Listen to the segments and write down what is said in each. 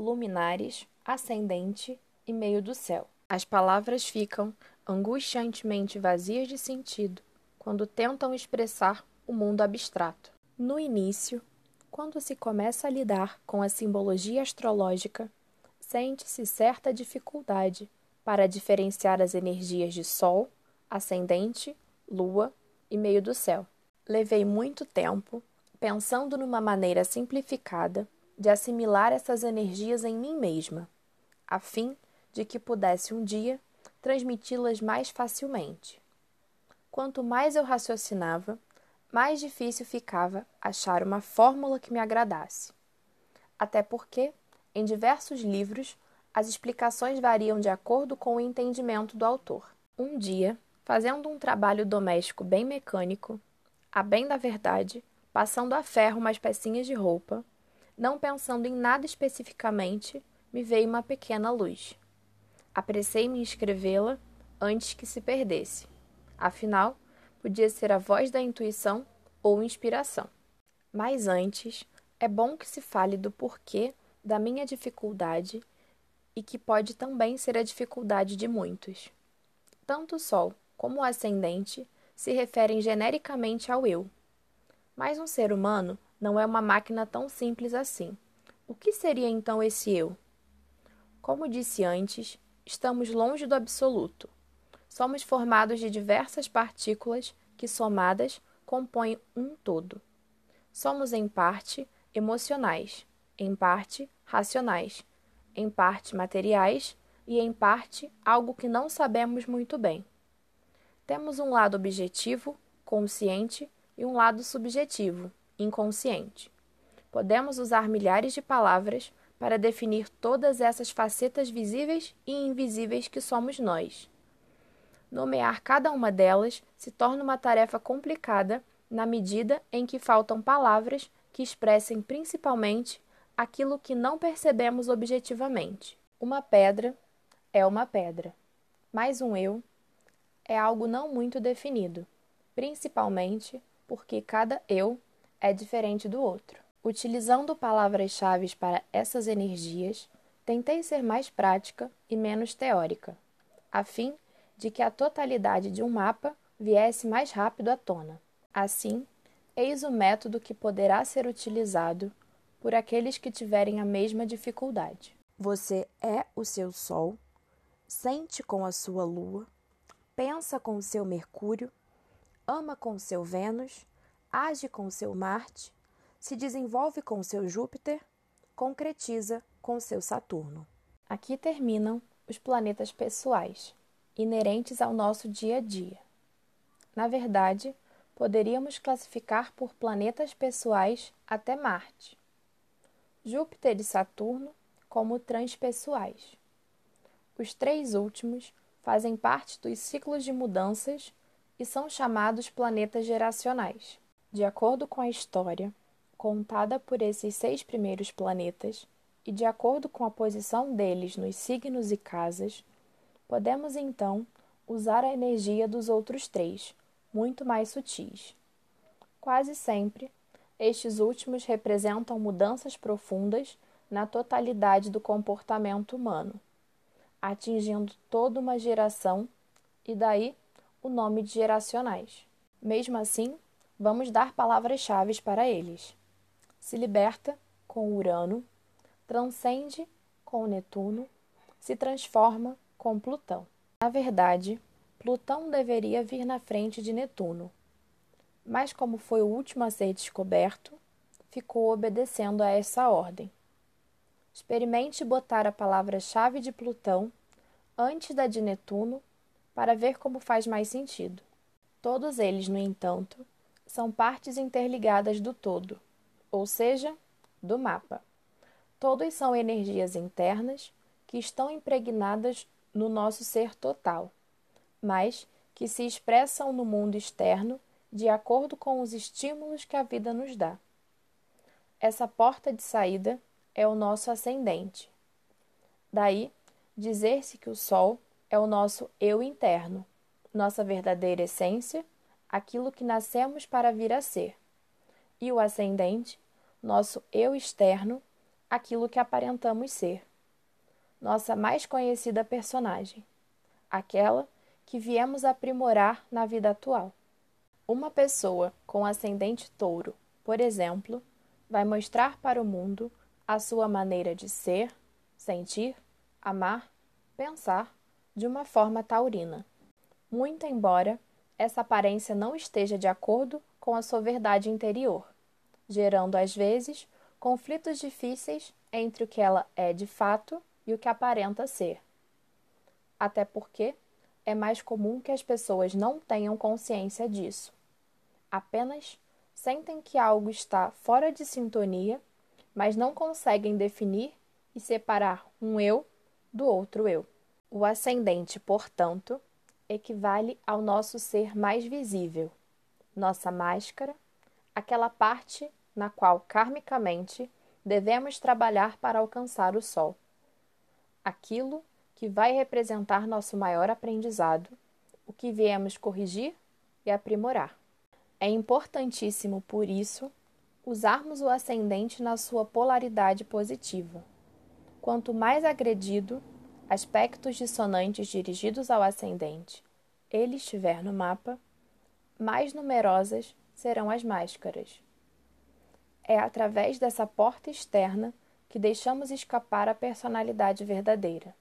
luminares, ascendente e meio do céu. As palavras ficam angustiantemente vazias de sentido quando tentam expressar o mundo abstrato. No início, quando se começa a lidar com a simbologia astrológica, sente-se certa dificuldade para diferenciar as energias de Sol, ascendente, Lua e meio do céu. Levei muito tempo pensando numa maneira simplificada de assimilar essas energias em mim mesma, a fim de que pudesse um dia transmiti-las mais facilmente. Quanto mais eu raciocinava, mais difícil ficava achar uma fórmula que me agradasse. Até porque, em diversos livros, as explicações variam de acordo com o entendimento do autor. Um dia, fazendo um trabalho doméstico bem mecânico, a bem da verdade, passando a ferro umas pecinhas de roupa, não pensando em nada especificamente, me veio uma pequena luz. Apressei-me em escrevê-la antes que se perdesse. Afinal, podia ser a voz da intuição ou inspiração. Mas antes, é bom que se fale do porquê da minha dificuldade e que pode também ser a dificuldade de muitos. Tanto o Sol como o ascendente se referem genericamente ao eu. Mas um ser humano não é uma máquina tão simples assim. O que seria então esse eu? Como disse antes, estamos longe do absoluto. Somos formados de diversas partículas que, somadas, compõem um todo. Somos, em parte, emocionais, em parte, racionais, em parte, materiais e, em parte, algo que não sabemos muito bem. Temos um lado objetivo, consciente, e um lado subjetivo, inconsciente. Podemos usar milhares de palavras para definir todas essas facetas visíveis e invisíveis que somos nós. Nomear cada uma delas se torna uma tarefa complicada na medida em que faltam palavras que expressem principalmente aquilo que não percebemos objetivamente. Uma pedra é uma pedra, mas um eu é algo não muito definido, principalmente porque cada eu é diferente do outro. Utilizando palavras-chave para essas energias, tentei ser mais prática e menos teórica, a fim de que a totalidade de um mapa viesse mais rápido à tona. Assim, eis o método que poderá ser utilizado por aqueles que tiverem a mesma dificuldade. Você é o seu Sol, sente com a sua Lua, pensa com o seu Mercúrio, ama com o seu Vênus, age com o seu Marte, se desenvolve com o seu Júpiter, concretiza com o seu Saturno. Aqui terminam os planetas pessoais inerentes ao nosso dia a dia. Na verdade, poderíamos classificar por planetas pessoais até Marte, Júpiter e Saturno como transpessoais. Os três últimos fazem parte dos ciclos de mudanças e são chamados planetas geracionais. De acordo com a história contada por esses seis primeiros planetas e de acordo com a posição deles nos signos e casas, Podemos então usar a energia dos outros três, muito mais sutis. Quase sempre, estes últimos representam mudanças profundas na totalidade do comportamento humano, atingindo toda uma geração e daí o nome de geracionais. Mesmo assim, vamos dar palavras-chave para eles. Se liberta com Urano, transcende com Netuno, se transforma com Plutão. Na verdade, Plutão deveria vir na frente de Netuno, mas como foi o último a ser descoberto, ficou obedecendo a essa ordem. Experimente botar a palavra-chave de Plutão antes da de Netuno para ver como faz mais sentido. Todos eles, no entanto, são partes interligadas do todo, ou seja, do mapa. Todos são energias internas que estão impregnadas no nosso ser total, mas que se expressam no mundo externo de acordo com os estímulos que a vida nos dá. Essa porta de saída é o nosso ascendente. Daí, dizer-se que o Sol é o nosso eu interno, nossa verdadeira essência, aquilo que nascemos para vir a ser. E o ascendente, nosso eu externo, aquilo que aparentamos ser. Nossa mais conhecida personagem, aquela que viemos aprimorar na vida atual. Uma pessoa com ascendente touro, por exemplo, vai mostrar para o mundo a sua maneira de ser, sentir, amar, pensar de uma forma taurina. Muito embora essa aparência não esteja de acordo com a sua verdade interior, gerando às vezes conflitos difíceis entre o que ela é de fato e o que aparenta ser. Até porque é mais comum que as pessoas não tenham consciência disso. Apenas sentem que algo está fora de sintonia, mas não conseguem definir e separar um eu do outro eu. O ascendente, portanto, equivale ao nosso ser mais visível, nossa máscara, aquela parte na qual karmicamente devemos trabalhar para alcançar o sol. Aquilo que vai representar nosso maior aprendizado, o que viemos corrigir e aprimorar. É importantíssimo, por isso, usarmos o ascendente na sua polaridade positiva. Quanto mais agredido, aspectos dissonantes dirigidos ao ascendente ele estiver no mapa, mais numerosas serão as máscaras. É através dessa porta externa que deixamos escapar a personalidade verdadeira.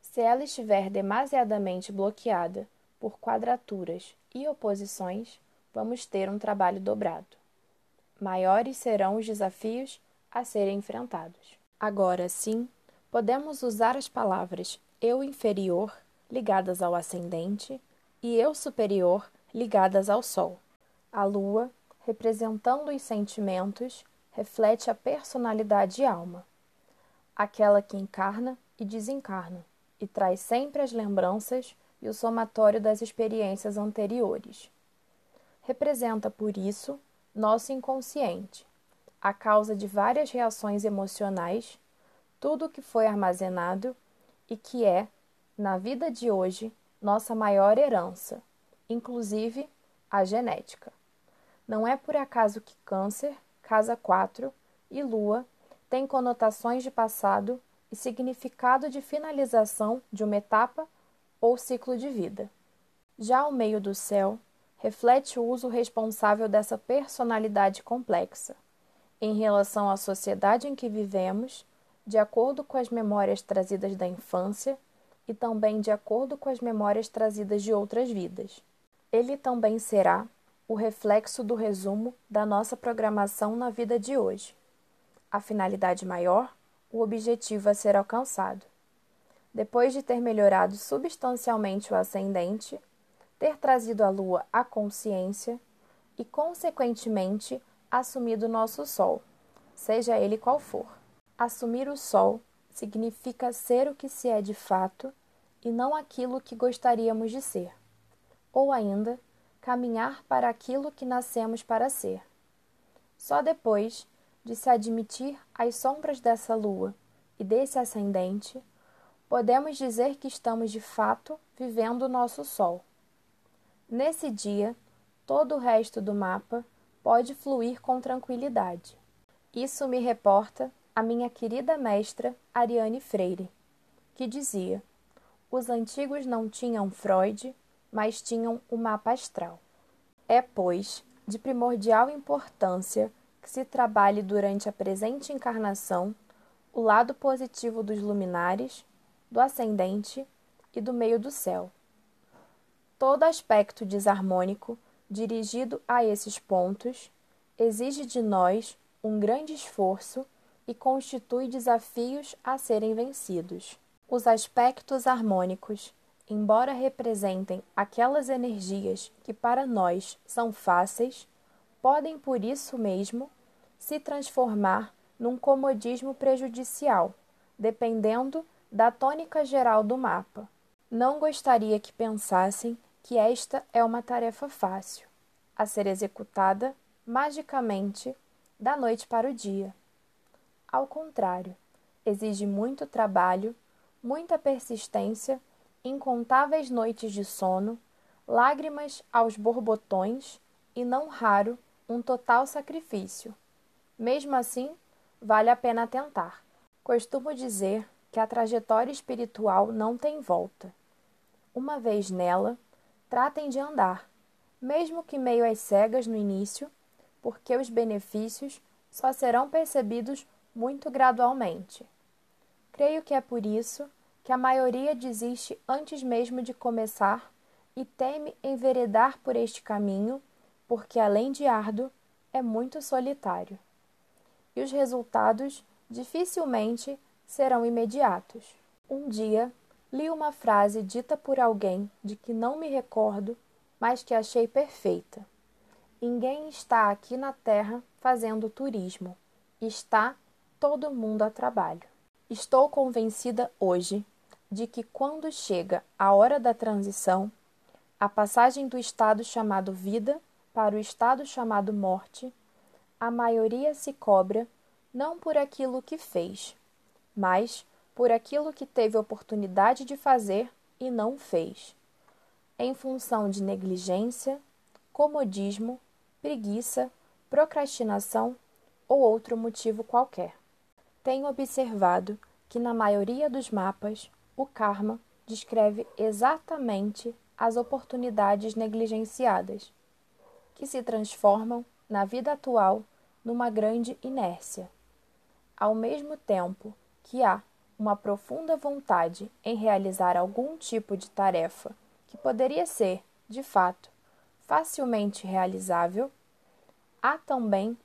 Se ela estiver demasiadamente bloqueada por quadraturas e oposições, vamos ter um trabalho dobrado. Maiores serão os desafios a serem enfrentados. Agora sim, podemos usar as palavras eu inferior ligadas ao ascendente e eu superior ligadas ao Sol. A Lua, representando os sentimentos, reflete a personalidade e alma, aquela que encarna e desencarna, e traz sempre as lembranças e o somatório das experiências anteriores. Representa, por isso, nosso inconsciente, a causa de várias reações emocionais, tudo o que foi armazenado e que é, na vida de hoje, nossa maior herança, inclusive a genética. Não é por acaso que Câncer, Casa 4 e Lua têm conotações de passado e significado de finalização de uma etapa ou ciclo de vida. Já o meio do céu reflete o uso responsável dessa personalidade complexa, em relação à sociedade em que vivemos, de acordo com as memórias trazidas da infância e também de acordo com as memórias trazidas de outras vidas. Ele também será o reflexo do resumo da nossa programação na vida de hoje. A finalidade maior, o objetivo a ser alcançado. Depois de ter melhorado substancialmente o ascendente, ter trazido a Lua à consciência e, consequentemente, assumido nosso Sol, seja ele qual for. Assumir o Sol significa ser o que se é de fato e não aquilo que gostaríamos de ser, ou ainda, caminhar para aquilo que nascemos para ser. Só depois de se admitir as sombras dessa lua e desse ascendente, podemos dizer que estamos de fato vivendo o nosso sol. Nesse dia, todo o resto do mapa pode fluir com tranquilidade. Isso me reporta a minha querida mestra Ariane Freire, que dizia: os antigos não tinham Freud, mas tinham o mapa astral. É, pois, de primordial importância que se trabalhe durante a presente encarnação o lado positivo dos luminares, do ascendente e do meio do céu. Todo aspecto desarmônico dirigido a esses pontos exige de nós um grande esforço e constitui desafios a serem vencidos. Os aspectos harmônicos, embora representem aquelas energias que para nós são fáceis, podem por isso mesmo se transformar num comodismo prejudicial, dependendo da tônica geral do mapa. Não gostaria que pensassem que esta é uma tarefa fácil, a ser executada magicamente da noite para o dia. Ao contrário, exige muito trabalho, muita persistência, incontáveis noites de sono, lágrimas aos borbotões e, não raro, um total sacrifício. Mesmo assim, vale a pena tentar. Costumo dizer que a trajetória espiritual não tem volta. Uma vez nela, tratem de andar, mesmo que meio às cegas no início, porque os benefícios só serão percebidos muito gradualmente. Creio que é por isso que a maioria desiste antes mesmo de começar e teme enveredar por este caminho, porque além de árduo, é muito solitário. E os resultados dificilmente serão imediatos. Um dia li uma frase dita por alguém de que não me recordo, mas que achei perfeita. Ninguém está aqui na Terra fazendo turismo. Está todo mundo a trabalho. Estou convencida hoje de que quando chega a hora da transição, a passagem do estado chamado vida para o estado chamado morte, a maioria se cobra não por aquilo que fez, mas por aquilo que teve oportunidade de fazer e não fez, em função de negligência, comodismo, preguiça, procrastinação ou outro motivo qualquer. Tenho observado que na maioria dos mapas o karma descreve exatamente as oportunidades negligenciadas, que se transformam na vida atual numa grande inércia. Ao mesmo tempo que há uma profunda vontade em realizar algum tipo de tarefa que poderia ser, de fato, facilmente realizável, há também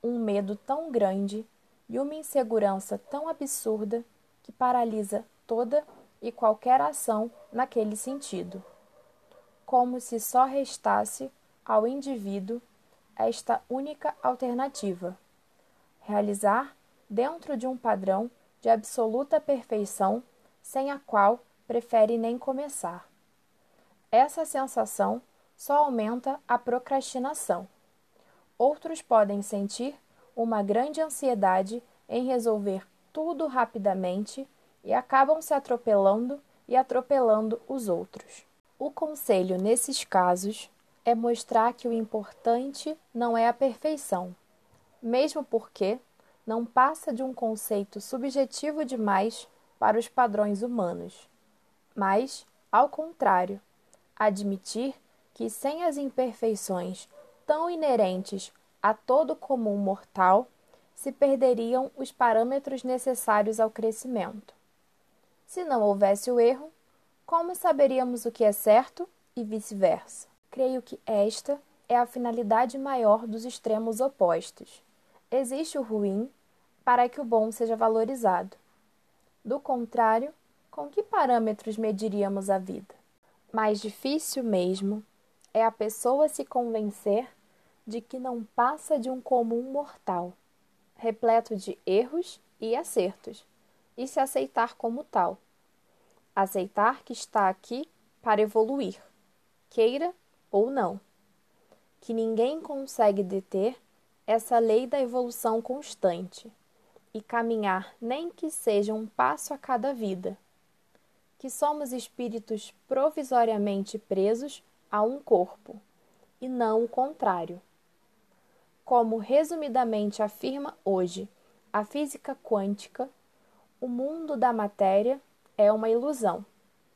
um medo tão grande e uma insegurança tão absurda que paralisa toda e qualquer ação naquele sentido, como se só restasse ao indivíduo esta única alternativa: realizar dentro de um padrão de absoluta perfeição, sem a qual prefere nem começar. Essa sensação só aumenta a procrastinação. Outros podem sentir uma grande ansiedade em resolver tudo rapidamente e acabam se atropelando e atropelando os outros. O conselho nesses casos é mostrar que o importante não é a perfeição, mesmo porque não passa de um conceito subjetivo demais para os padrões humanos, mas, ao contrário, admitir que sem as imperfeições tão inerentes a todo comum mortal, se perderiam os parâmetros necessários ao crescimento. Se não houvesse o erro, como saberíamos o que é certo e vice-versa? Creio que esta é a finalidade maior dos extremos opostos. Existe o ruim para que o bom seja valorizado. Do contrário, com que parâmetros mediríamos a vida? Mais difícil mesmo é a pessoa se convencer de que não passa de um comum mortal, repleto de erros e acertos, e se aceitar como tal. Aceitar que está aqui para evoluir, queira ou não. Que ninguém consegue deter essa lei da evolução constante e caminhar nem que seja um passo a cada vida. Que somos espíritos provisoriamente presos a um corpo, e não o contrário. Como resumidamente afirma hoje a física quântica, o mundo da matéria é uma ilusão.